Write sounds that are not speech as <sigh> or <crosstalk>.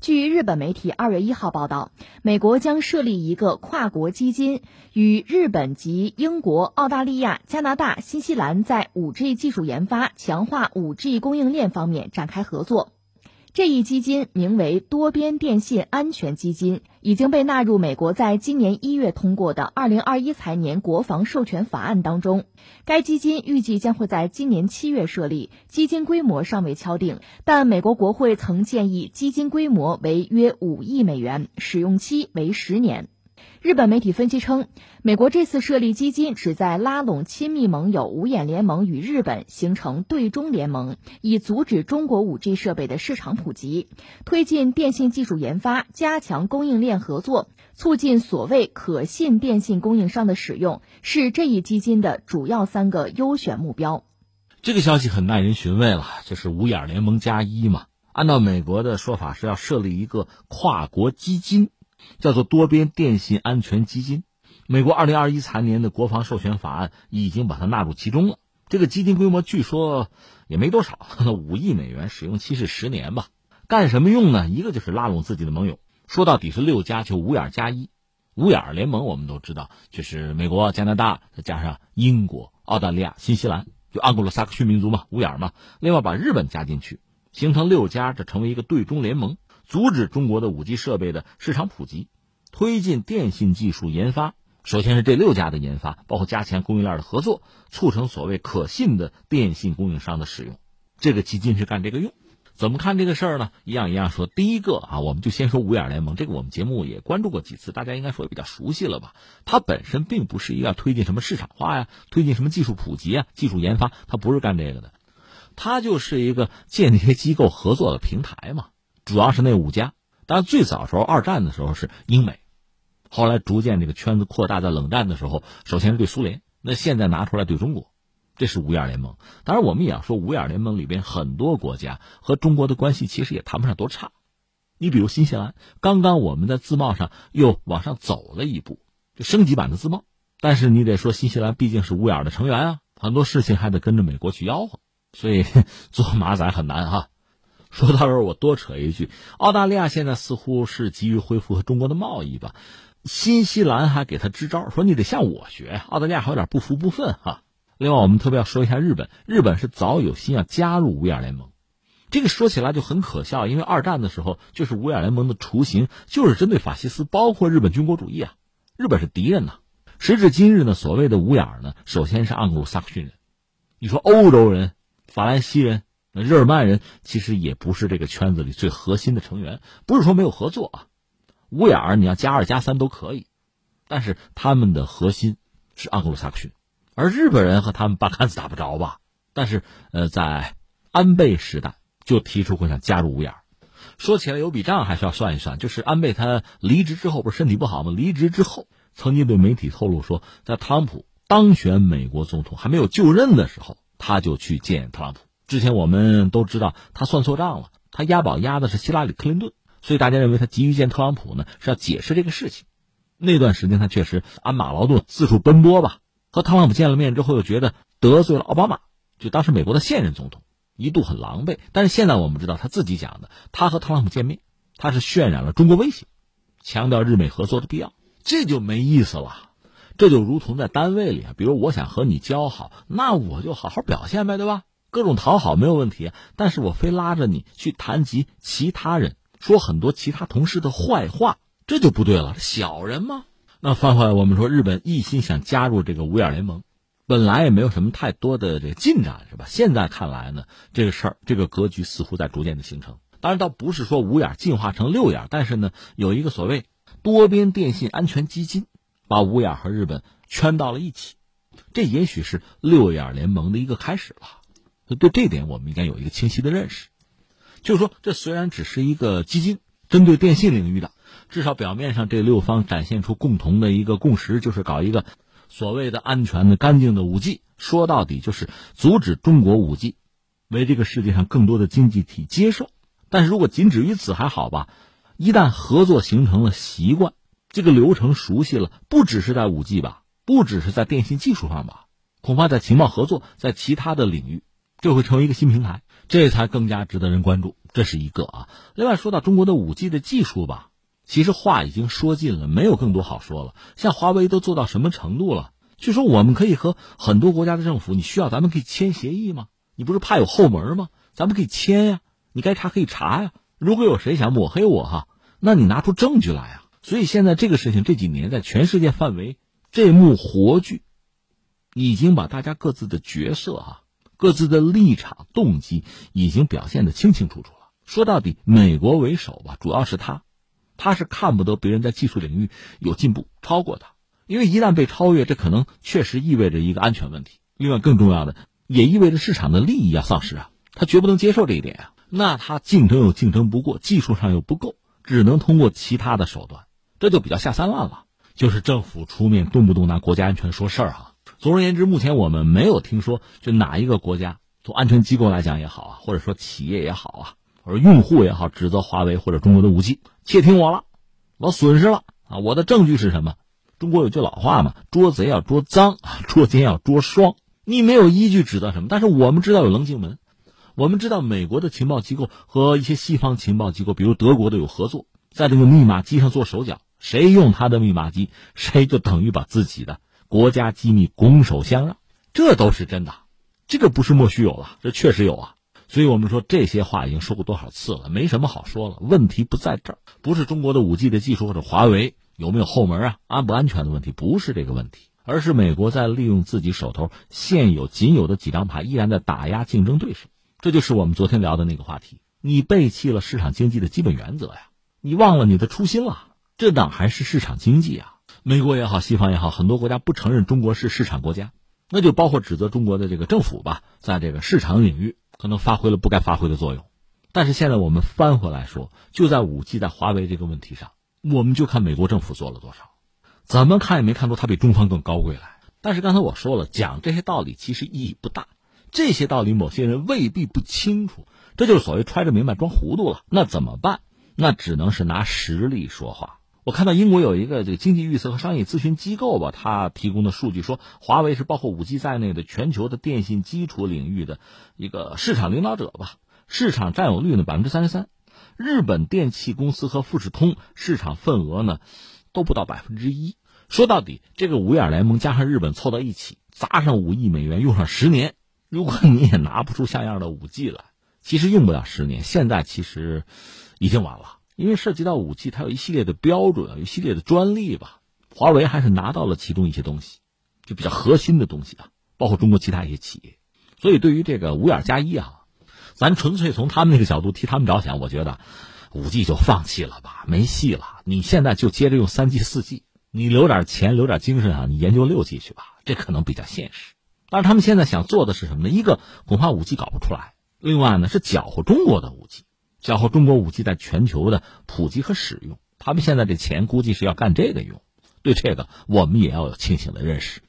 据日本媒体二月一号报道，美国将设立一个跨国基金，与日本及英国、澳大利亚、加拿大、新西兰在五 G 技术研发、强化五 G 供应链方面展开合作。这一基金名为多边电信安全基金，已经被纳入美国在今年一月通过的二零二一财年国防授权法案当中。该基金预计将会在今年七月设立，基金规模尚未敲定，但美国国会曾建议基金规模为约五亿美元，使用期为十年。日本媒体分析称，美国这次设立基金，旨在拉拢亲密盟友五眼联盟与日本形成对中联盟，以阻止中国五 G 设备的市场普及，推进电信技术研发，加强供应链合作，促进所谓可信电信供应商的使用，是这一基金的主要三个优选目标。这个消息很耐人寻味了，就是五眼联盟加一嘛。按照美国的说法，是要设立一个跨国基金。叫做多边电信安全基金，美国二零二一财年的国防授权法案已经把它纳入其中了。这个基金规模据说也没多少，五亿美元，使用期是十年吧。干什么用呢？一个就是拉拢自己的盟友，说到底是六加，就五眼加一。五眼联盟我们都知道，就是美国、加拿大再加上英国、澳大利亚、新西兰，就盎格鲁撒克逊民族嘛，五眼嘛。另外把日本加进去，形成六加，这成为一个对中联盟。阻止中国的五 G 设备的市场普及，推进电信技术研发。首先是这六家的研发，包括加强供应链的合作，促成所谓可信的电信供应商的使用。这个基金是干这个用。怎么看这个事儿呢？一样一样说。第一个啊，我们就先说五眼联盟，这个我们节目也关注过几次，大家应该说也比较熟悉了吧？它本身并不是一个推进什么市场化呀，推进什么技术普及啊、技术研发，它不是干这个的，它就是一个间谍机构合作的平台嘛。主要是那五家，当然最早时候二战的时候是英美，后来逐渐这个圈子扩大，在冷战的时候，首先是对苏联，那现在拿出来对中国，这是五眼联盟。当然我们也要说，五眼联盟里边很多国家和中国的关系其实也谈不上多差。你比如新西兰，刚刚我们在自贸上又往上走了一步，就升级版的自贸。但是你得说，新西兰毕竟是五眼的成员啊，很多事情还得跟着美国去吆喝，所以 <laughs> 做马仔很难哈。说到这儿，我多扯一句，澳大利亚现在似乎是急于恢复和中国的贸易吧？新西兰还给他支招，说你得向我学。澳大利亚还有点不服不忿哈。另外，我们特别要说一下日本，日本是早有心要加入五眼联盟，这个说起来就很可笑，因为二战的时候就是五眼联盟的雏形，就是针对法西斯，包括日本军国主义啊，日本是敌人呐。时至今日呢，所谓的五眼呢，首先是盎格鲁撒克逊人，你说欧洲人、法兰西人。那日耳曼人其实也不是这个圈子里最核心的成员，不是说没有合作啊。五眼儿你要加二加三都可以，但是他们的核心是盎格鲁撒克逊，而日本人和他们八竿子打不着吧？但是呃，在安倍时代就提出过想加入五眼儿。说起来有笔账还是要算一算，就是安倍他离职之后不是身体不好吗？离职之后曾经对媒体透露说，在特朗普当选美国总统还没有就任的时候，他就去见特朗普。之前我们都知道他算错账了，他押宝押的是希拉里·克林顿，所以大家认为他急于见特朗普呢，是要解释这个事情。那段时间他确实鞍马劳顿，四处奔波吧。和特朗普见了面之后，又觉得得罪了奥巴马，就当时美国的现任总统，一度很狼狈。但是现在我们知道他自己讲的，他和特朗普见面，他是渲染了中国威胁，强调日美合作的必要，这就没意思了。这就如同在单位里，比如我想和你交好，那我就好好表现呗，对吧？各种讨好没有问题，但是我非拉着你去谈及其他人，说很多其他同事的坏话，这就不对了。小人吗？那翻回来，我们说日本一心想加入这个五眼联盟，本来也没有什么太多的这个进展，是吧？现在看来呢，这个事儿，这个格局似乎在逐渐的形成。当然，倒不是说五眼进化成六眼，但是呢，有一个所谓多边电信安全基金，把五眼和日本圈到了一起，这也许是六眼联盟的一个开始了。对这点，我们应该有一个清晰的认识，就是说，这虽然只是一个基金，针对电信领域的，至少表面上这六方展现出共同的一个共识，就是搞一个所谓的安全的、干净的五 G。说到底，就是阻止中国五 G 为这个世界上更多的经济体接受。但是如果仅止于此还好吧，一旦合作形成了习惯，这个流程熟悉了，不只是在五 G 吧，不只是在电信技术上吧，恐怕在情报合作，在其他的领域。这会成为一个新平台，这才更加值得人关注。这是一个啊。另外说到中国的五 G 的技术吧，其实话已经说尽了，没有更多好说了。像华为都做到什么程度了？据说我们可以和很多国家的政府，你需要咱们可以签协议吗？你不是怕有后门吗？咱们可以签呀，你该查可以查呀。如果有谁想抹黑我哈，那你拿出证据来啊。所以现在这个事情这几年在全世界范围，这幕活剧已经把大家各自的角色哈。各自的立场、动机已经表现的清清楚楚了。说到底，美国为首吧，主要是他，他是看不得别人在技术领域有进步超过他，因为一旦被超越，这可能确实意味着一个安全问题。另外，更重要的也意味着市场的利益要丧失啊，他绝不能接受这一点啊。那他竞争又竞争不过，技术上又不够，只能通过其他的手段，这就比较下三滥了。就是政府出面，动不动拿国家安全说事儿哈。总而言之，目前我们没有听说，就哪一个国家从安全机构来讲也好啊，或者说企业也好啊，或者用户也好，指责华为或者中国的武器窃听我了，我损失了啊！我的证据是什么？中国有句老话嘛，捉贼要捉赃，<laughs> 捉奸要捉双。你没有依据指责什么，但是我们知道有棱镜门，我们知道美国的情报机构和一些西方情报机构，比如德国的有合作，在这个密码机上做手脚，谁用他的密码机，谁就等于把自己的。国家机密拱手相让，这都是真的，这个不是莫须有了，这确实有啊。所以我们说这些话已经说过多少次了，没什么好说了。问题不在这儿，不是中国的五 G 的技术或者华为有没有后门啊，安不安全的问题，不是这个问题，而是美国在利用自己手头现有仅有的几张牌，依然在打压竞争对手。这就是我们昨天聊的那个话题，你背弃了市场经济的基本原则呀，你忘了你的初心了，这哪还是市场经济啊？美国也好，西方也好，很多国家不承认中国是市场国家，那就包括指责中国的这个政府吧，在这个市场领域可能发挥了不该发挥的作用。但是现在我们翻回来说，就在五 G 在华为这个问题上，我们就看美国政府做了多少，怎么看也没看出他比中方更高贵来。但是刚才我说了，讲这些道理其实意义不大，这些道理某些人未必不清楚，这就是所谓揣着明白装糊涂了。那怎么办？那只能是拿实力说话。我看到英国有一个这个经济预测和商业咨询机构吧，他提供的数据说，华为是包括五 G 在内的全球的电信基础领域的一个市场领导者吧，市场占有率呢百分之三十三，日本电器公司和富士通市场份额呢都不到百分之一。说到底，这个五眼联盟加上日本凑到一起，砸上五亿美元，用上十年，如果你也拿不出像样的五 G 来，其实用不了十年，现在其实已经晚了。因为涉及到武器，它有一系列的标准，有一系列的专利吧。华为还是拿到了其中一些东西，就比较核心的东西啊，包括中国其他一些企业。所以对于这个五眼加一啊，咱纯粹从他们那个角度替他们着想，我觉得五 G 就放弃了吧，没戏了。你现在就接着用三 G、四 G，你留点钱，留点精神啊，你研究六 G 去吧，这可能比较现实。但是他们现在想做的是什么呢？一个恐怕五 G 搞不出来，另外呢是搅和中国的五 G。然后中国武器在全球的普及和使用，他们现在这钱估计是要干这个用。对这个，我们也要有清醒的认识。